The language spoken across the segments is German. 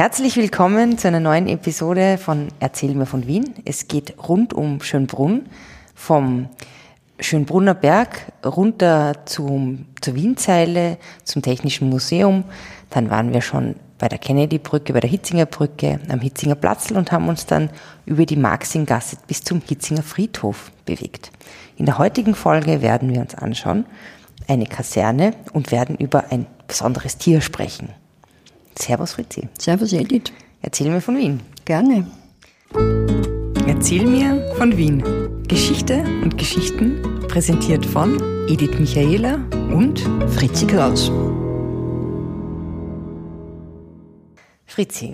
Herzlich willkommen zu einer neuen Episode von Erzähl mir von Wien. Es geht rund um Schönbrunn, vom Schönbrunner Berg runter zum, zur Wienzeile, zum Technischen Museum. Dann waren wir schon bei der Kennedy-Brücke, bei der Hitzinger Brücke, am Hitzinger Platzl und haben uns dann über die Maxinggasse bis zum Hitzinger Friedhof bewegt. In der heutigen Folge werden wir uns anschauen, eine Kaserne und werden über ein besonderes Tier sprechen. Servus Fritzi. Servus Edith. Erzähl mir von Wien. Gerne. Erzähl mir von Wien. Geschichte und Geschichten präsentiert von Edith Michaela und Fritzi Kraus. Fritzi.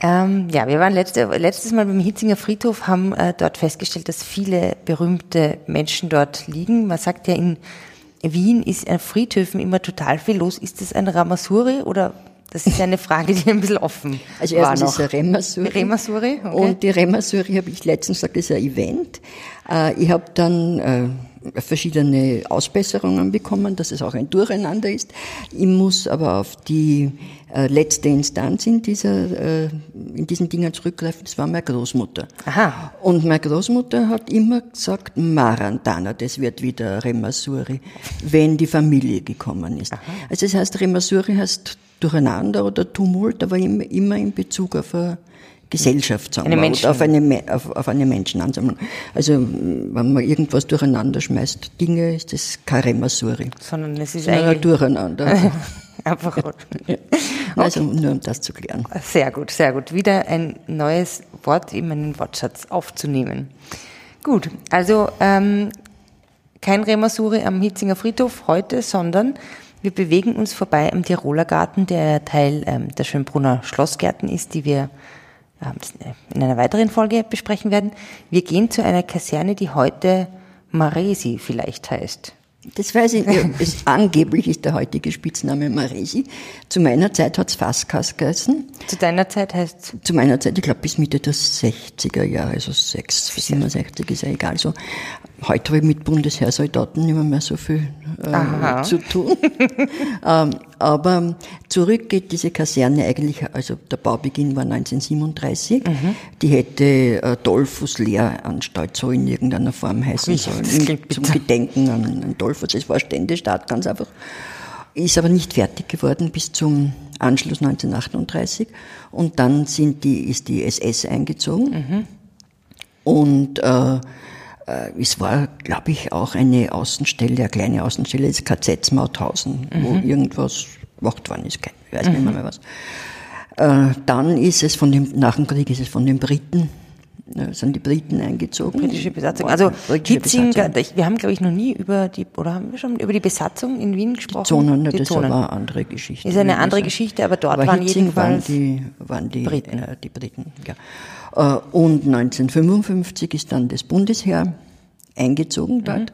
Ähm, ja, wir waren letzte, letztes Mal beim Hitzinger Friedhof, haben äh, dort festgestellt, dass viele berühmte Menschen dort liegen. Man sagt ja, in Wien ist an Friedhöfen immer total viel los. Ist das ein Ramasuri oder das ist eine Frage, die ein bisschen offen Also war erstens noch. ist Remasuri. Remasuri, okay. Und die Remasuri habe ich letztens gesagt, ist ein Event. Äh, Ich habe dann äh, verschiedene Ausbesserungen bekommen, dass es auch ein Durcheinander ist. Ich muss aber auf die äh, letzte Instanz in, dieser, äh, in diesen Dingen zurückgreifen. Das war meine Großmutter. Aha. Und meine Großmutter hat immer gesagt, Marantana, das wird wieder Remasuri, wenn die Familie gekommen ist. Also das heißt, Remasuri heißt Durcheinander oder Tumult, aber immer, immer in Bezug auf eine Gesellschaft, sagen Eine wir, Menschen- oder auf eine, auf, auf eine Menschenansammlung. Also wenn man irgendwas durcheinander schmeißt, Dinge, ist das kein Remasuri. Sondern es ist Ja, eigentlich Durcheinander. einfach Also nur um das zu klären. Sehr gut, sehr gut. Wieder ein neues Wort in meinen Wortschatz aufzunehmen. Gut, also ähm, kein Remasuri am Hitzinger Friedhof heute, sondern wir bewegen uns vorbei am Tiroler Garten, der Teil ähm, der Schönbrunner Schlossgärten ist, die wir ähm, in einer weiteren Folge besprechen werden. Wir gehen zu einer Kaserne, die heute Maresi vielleicht heißt. Das weiß ich nicht. Es, angeblich ist der heutige Spitzname Maresi. Zu meiner Zeit hat's Faskas geheißen. Zu deiner Zeit heißt Zu meiner Zeit, ich glaube bis Mitte der 60er Jahre, also 6, 67 ist ja egal so. Heute habe ich mit Bundesheersoldaten nicht mehr, mehr so viel äh, zu tun. ähm, aber zurück geht diese Kaserne eigentlich, also der Baubeginn war 1937. Die hätte äh, Dollfuß Lehranstalt so in irgendeiner Form heißen Ui, sollen. klingt zum. Gedenken an, an Dollfuß. Es war Ständestaat, ganz einfach. Ist aber nicht fertig geworden bis zum Anschluss 1938. Und dann sind die, ist die SS eingezogen. Und äh, äh, es war, glaube ich, auch eine Außenstelle, eine kleine Außenstelle des KZ Mauthausen, wo irgendwas gemacht worden ist. Ich weiß nicht mehr, mehr was. Äh, dann ist es von dem, nach dem Krieg ist es von den Briten, äh, sind die Briten eingezogen. britische Besatzung. Also britische Besatzung. wir haben glaube ich noch nie über die, oder haben wir schon über die Besatzung in Wien gesprochen? Zonen, ne, die das Zonen. war eine andere Geschichte. Ist eine andere. Geschichte, aber dort aber waren Hitzing waren jedenfalls die, waren die Briten. Äh, die Briten ja. Äh, Und 1955 ist dann das Bundesheer eingezogen dort.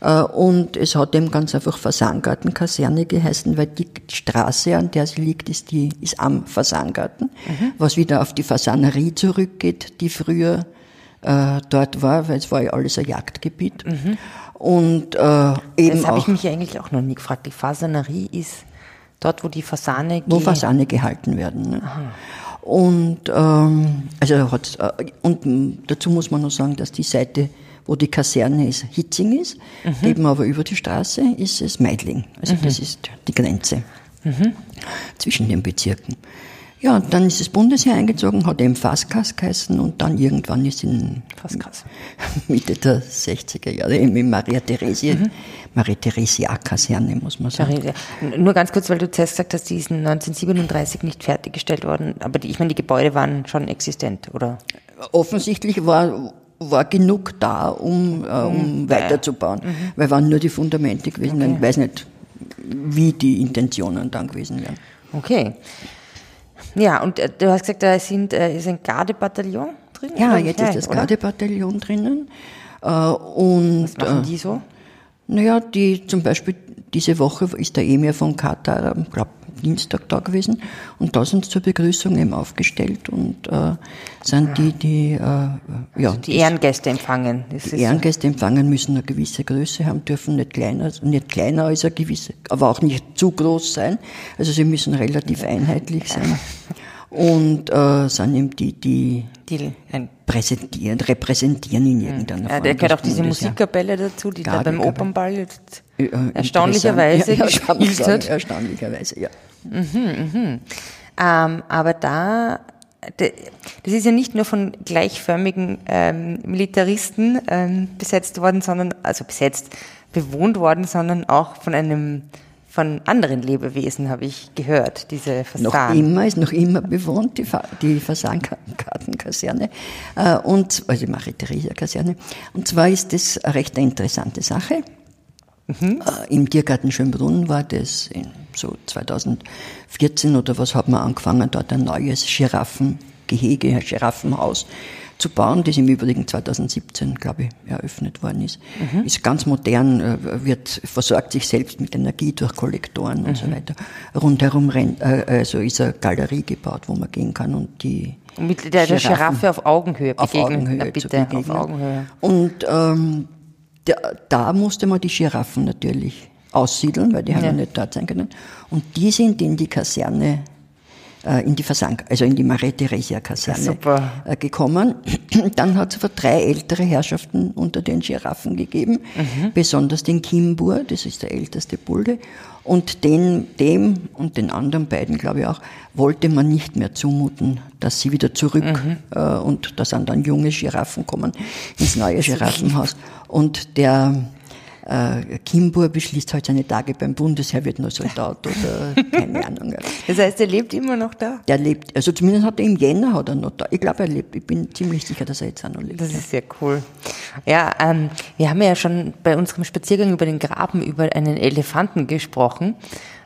Äh, Und es hat eben ganz einfach Fasangartenkaserne geheißen, weil die Straße, an der sie liegt, ist, die, ist am Fasangarten, was wieder auf die Fasanerie zurückgeht, die früher äh, dort war, weil es war ja alles ein Jagdgebiet. Und äh, eben Das habe ich mich eigentlich auch noch nie gefragt. Die Fasanerie ist dort, wo die Fasane wo Fasane gehalten werden. Ne? Und ähm, also hat's, äh, und dazu muss man noch sagen, dass die Seite, wo die Kaserne ist, Hitzing ist, eben aber über die Straße ist es Meidling. Also das ist die Grenze zwischen den Bezirken. Ja, und dann ist das Bundesheer eingezogen, hat eben Faskas geheißen und dann irgendwann ist in Faskas. Mitte der 60er Jahre eben in Maria Theresia, Maria Theresia Kaserne, muss man sagen. Sorry, Nur ganz kurz, weil du zuerst gesagt hast, die ist 1937 nicht fertiggestellt worden. Aber die, ich meine, die Gebäude waren schon existent, oder? offensichtlich war, war genug da, um, äh, um weiterzubauen. Weil waren nur die Fundamente gewesen. Ich weiß nicht, wie die Intentionen dann gewesen wären. Okay. Ja, und äh, du hast gesagt, da sind, äh, ist ein Gardebataillon drin? Ja, jetzt ist das? Gardebataillon drinnen. Äh, und Was machen äh, die so? naja, die zum Beispiel diese Woche ist der Emir von Katar, ich glaube Dienstag da gewesen, und da sind sie zur Begrüßung eben aufgestellt und äh, sind die, die, äh, ja, Die Ehrengäste empfangen. Das Die Ehrengäste empfangen müssen eine gewisse Größe haben, dürfen nicht kleiner, nicht kleiner als eine gewisse, aber auch nicht zu groß sein. Also sie müssen relativ einheitlich sein. und äh, sind eben die, die, Die, ein, präsentieren, repräsentieren in irgendeiner ja, Form. der gehört auch diese. Musikkapelle dazu, die da beim. Opernball jetzt Äh, erstaunlicherweise ja, gespielt sagen, hat. Erstaunlicherweise, ja. Ähm, aber da, das ist ja nicht nur von gleichförmigen ähm, Militaristen ähm, besetzt worden, sondern, also besetzt, bewohnt worden, sondern auch von einem, von anderen Lebewesen, habe ich gehört, diese Noch Fasan. immer, ist noch immer bewohnt, die, Fa die Fasankartenkaserne, äh, und, also die Marie-Theresia-Kaserne. Und zwar ist das eine recht interessante Sache. Äh, Im Tiergarten Schönbrunn war das in so 2014 oder was hat man angefangen, dort ein neues Giraffengehege, ein Giraffenhaus zu bauen, das im Übrigen 2017, glaube ich, eröffnet worden ist. Ist ganz modern, äh, wird, versorgt sich selbst mit Energie durch Kollektoren und so weiter. Rundherum rennt, äh, also ist eine Galerie gebaut, wo man gehen kann und die Mit der, der Giraffe auf Augenhöhe auf begegnen. Augenhöhe Ja, bitte, auf. Augenhöhe. Und ähm, da, da musste man die Giraffen natürlich aussiedeln, weil die haben ja. Ja. nicht dort sein können. Und die sind in die Kaserne, in die Versank, also in die Marie-Theresia-Kaserne Super. äh, gekommen. Dann hat es aber drei ältere Herrschaften unter den Giraffen gegeben, besonders den Kimbur, das ist der älteste Bulde. Und den, dem und den anderen beiden, glaube ich auch, wollte man nicht mehr zumuten, dass sie wieder zurück äh, und da sind dann junge Giraffen kommen ins neue Giraffenhaus. Und der äh, Kimbur beschließt halt seine Tage beim Bundesheer, wird nur Soldat oder keine Ahnung. Das heißt, er lebt immer noch da? Der lebt, also zumindest hat er im Jänner hat er noch da. Ich glaube, er lebt. Ich bin ziemlich sicher, dass er jetzt auch noch lebt. Das ist sehr cool. Ja, ähm, wir haben ja schon bei unserem Spaziergang über den Graben über einen Elefanten gesprochen.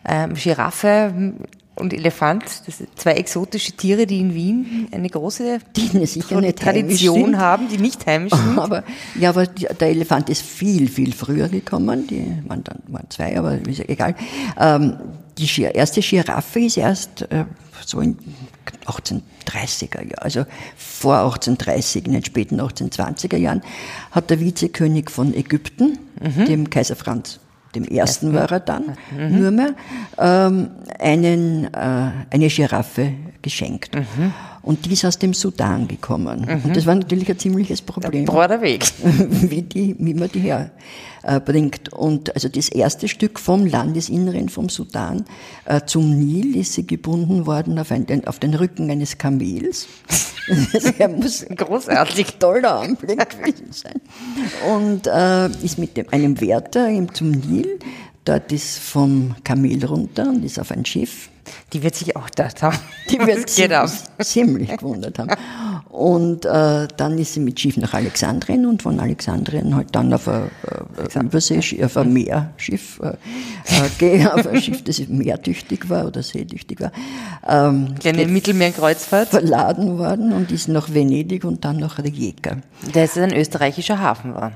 Ähm, Giraffe und Elefant, das sind zwei exotische Tiere, die in Wien eine große heimisch Tradition haben, die nicht heimisch sind. Aber, ja, aber der Elefant ist viel, viel früher gekommen. Die waren dann waren zwei, aber ist ja egal. Ähm, die erste Giraffe ist erst äh, so in 1830er Jahren, also vor 1830, in den späten 1820er Jahren, hat der Vizekönig von Ägypten, dem Kaiser Franz, dem ersten war er dann, nur mehr, ähm, einen, äh, eine Giraffe geschenkt. Und die ist aus dem Sudan gekommen. Und das war natürlich ein ziemliches Problem Broader Weg. wie, die, wie man die herbringt. Und also das erste Stück vom Landesinneren, vom Sudan äh, zum Nil ist sie gebunden worden auf, ein, auf den Rücken eines Kamels. Er muss Großartig. toller Anblick gewesen sein. Und äh, ist mit dem, einem Wärter eben zum Nil. Dort ist vom Kamel runter und ist auf ein Schiff. Die wird sich auch gedacht haben. Die wird ab? ziemlich, gewundert haben. Und äh, dann ist sie mit Schiff nach Alexandrien und von Alexandrien halt dann auf ein, äh, auf ein Meerschiff, äh, äh, ge- auf ein Schiff, das meertüchtig war oder seetüchtig war, ähm, Kleine Mittelmeerkreuzfahrt. verladen worden und ist nach Venedig und dann nach Rijeka. Das ist ein österreichischer Hafen war.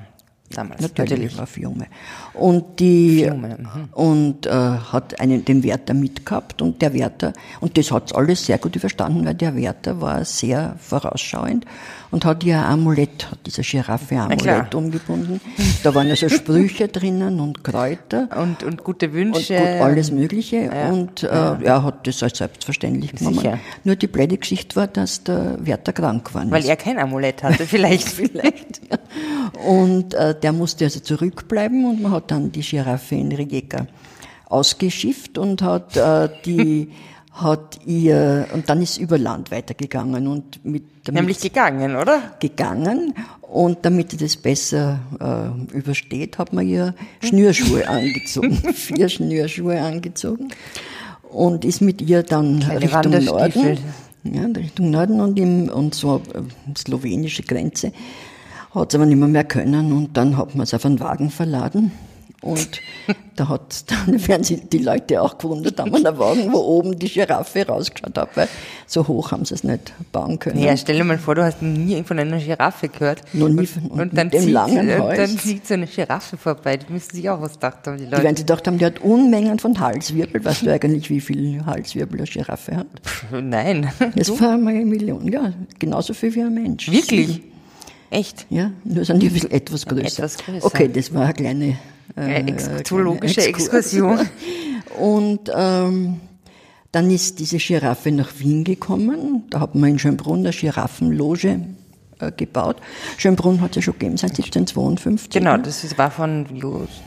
Damals. Natürlich, war Fiume. Und die, Fiume, mhm. und äh, hat einen, den Wärter mitgehabt und der Wärter, und das hat alles sehr gut überstanden, weil der Wärter war sehr vorausschauend und hat ihr ein Amulett, hat dieser Giraffe ein. Amulett umgebunden. Da waren also Sprüche drinnen und Kräuter Und, und gute und Wünsche. gut, alles Mögliche. Und äh, er hat das als selbstverständlich genommen. Sicher. Nur die blöde Geschichte war, dass der Wärter krank geworden Weil er kein Amulett hatte, vielleicht. Vielleicht. Und äh, der musste also zurückbleiben und man hat dann die Giraffe in Rijeka ausgeschifft und hat äh, die hat ihr und dann ist über Land weitergegangen und mit damit Nämlich gegangen, oder? gegangen und damit sie das besser äh, übersteht, hat man ihr Schnürschuhe angezogen, vier Schnürschuhe angezogen und ist mit ihr dann Kleine Richtung. Norden, ja, Richtung Norden und, im, und so äh, slowenische Grenze hat es aber nicht mehr, mehr können und dann hat man es auf einen Wagen verladen und da hat dann werden sich die Leute auch gewundert haben an der Wagen, wo oben die Giraffe rausgeschaut hat, weil so hoch haben sie es nicht bauen können. Ja, stell dir mal vor, du hast nie von einer Giraffe gehört. Noch nie und, von- und und dann, zieht, und dann zieht so eine Giraffe vorbei. Die müssen sich auch was gedacht haben, die Die Leute. werden sich gedacht haben, die hat Unmengen von Halswirbel. Weißt du eigentlich, wie viel Halswirbel eine Giraffe hat? Pff, Nein. Das war mal eine Million, ja, genauso viel wie ein Mensch. Wirklich? Echt? Ja, nur sind die ein bisschen etwas größer. Etwas größer. Okay, das war eine kleine äh, ex- zoologische Exkurs. Exkursion. Und ähm, Dann ist diese Giraffe nach Wien gekommen. Da hat man in Schönbrunn eine Giraffenloge gebaut. Schönbrunn hat es ja schon gegeben seit 1752. Genau, das ist, war von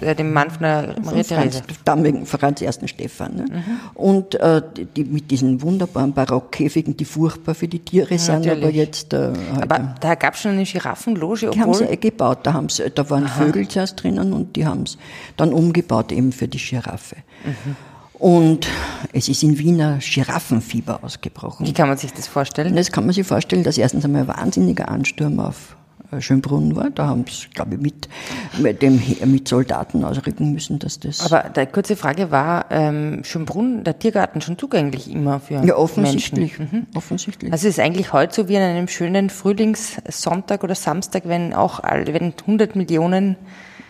äh, dem Mann von der Maria Therese. Damaligen Franz I. Stephan. Ne? Mhm. Und äh, die, mit diesen wunderbaren Barockkäfigen, die furchtbar für die Tiere sind, aber jetzt... Äh, aber da gab es schon eine Giraffenloge, Die haben sie eh gebaut, da, haben's, da waren Aha. Vögel zuerst drinnen und die haben es dann umgebaut eben für die Giraffe. Mhm. Und es ist in Wiener Giraffenfieber ausgebrochen. Wie kann man sich das vorstellen? Das kann man sich vorstellen, dass erstens einmal ein wahnsinniger Ansturm auf äh, Schönbrunn war. Da haben sie, glaube ich, mit, mit, dem, mit Soldaten ausrücken müssen, dass das. Aber die kurze Frage war, ähm, Schönbrunn, der Tiergarten schon zugänglich immer für ja, offensichtlich, Menschen? Mhm. offensichtlich. Also es ist eigentlich heute so wie an einem schönen Frühlingssonntag oder Samstag, wenn auch wenn 100 Millionen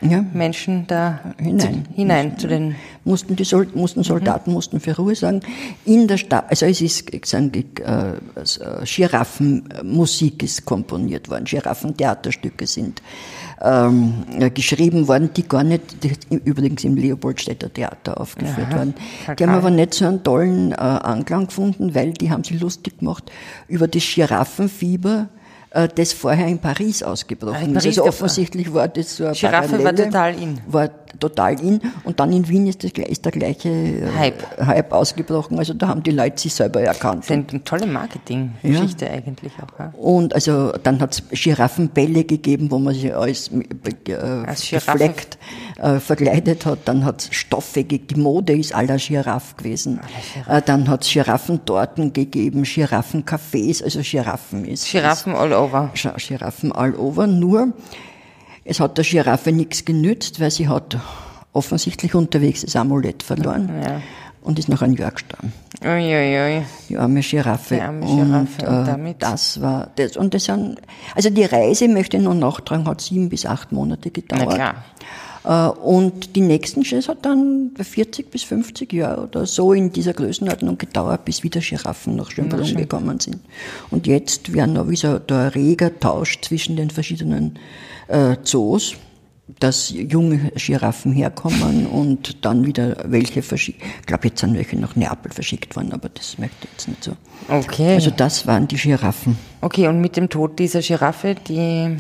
ja. Menschen da hinein, zu, hinein zu den mussten die Sol mussten Soldaten mhm. mussten für Ruhe sagen in der Stadt also es ist sagen, äh, äh, Giraffenmusik ist komponiert worden Giraffentheaterstücke sind ähm, geschrieben worden die gar nicht die, übrigens im Leopoldstädter Theater aufgeführt Aha. worden die haben aber nicht so einen tollen äh, Anklang gefunden weil die haben sich lustig gemacht über das Giraffenfieber äh, das vorher in Paris ausgebrochen ah, in Paris ist. Also offensichtlich war das so eine Giraffe war total in. War total in. Und dann in Wien ist, das, ist der gleiche äh, Hype. Hype ausgebrochen. Also da haben die Leute sich selber erkannt. Das ist eine tolle Marketinggeschichte ja. eigentlich auch. Ja. Und also dann hat es Giraffenbälle gegeben, wo man sich alles äh, als gefleckt äh, verkleidet hat. Dann hat es Stoffe gegeben. Die Mode ist aller Giraffe gewesen. Äh, dann hat es Giraffentorten gegeben, Giraffencafés, also Giraffen ist. Giraffen all over. Giraffen all over. Nur es hat der Giraffe nichts genützt, weil sie hat offensichtlich unterwegs das Amulett verloren ja. Und ist nach einem Jahr gestorben. Uiuiui. Die arme Giraffe. Die arme Giraffe. Und, und äh, damit? Das war das. Und das sind, also die Reise, möchte ich noch nachtragen, hat sieben bis acht Monate gedauert. Na klar. Äh, und die nächsten Shows hat dann 40 bis 50 Jahre oder so in dieser Größenordnung gedauert, bis wieder Giraffen nach Schönbrunn gekommen sind. Und jetzt werden noch wie so der reger Tausch zwischen den verschiedenen äh, Zoos, dass junge Giraffen herkommen und dann wieder welche verschickt. Ich glaube, jetzt sind welche nach Neapel verschickt worden, aber das möchte ich jetzt nicht so. Okay. Also das waren die Giraffen. Okay, und mit dem Tod dieser Giraffe, die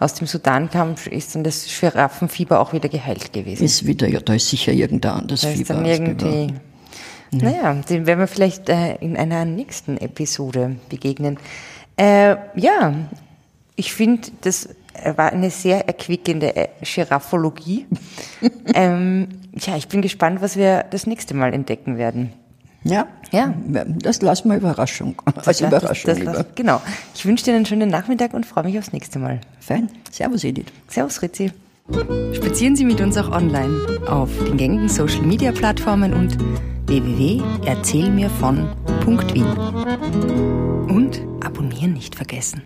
aus dem Sudan kam, ist dann das Giraffenfieber auch wieder geheilt gewesen? Ist wieder, ja, da ist sicher irgendein anderes da Fieber. Ist dann irgendwie, naja, dem werden wir vielleicht äh, in einer nächsten Episode begegnen. Äh, ja, ich finde, das war eine sehr erquickende äh, Giraffologie. ähm, ja, ich bin gespannt, was wir das nächste Mal entdecken werden. Ja, ja. Das lassen wir Überraschung. Das als Überraschung. Das, das genau. Ich wünsche dir einen schönen Nachmittag und freue mich aufs nächste Mal. Fein. Servus, Edith. Servus, Ritzi. Spazieren Sie mit uns auch online auf den gängigen Social Media Plattformen und www.erzählmirvon.wien. Und abonnieren nicht vergessen.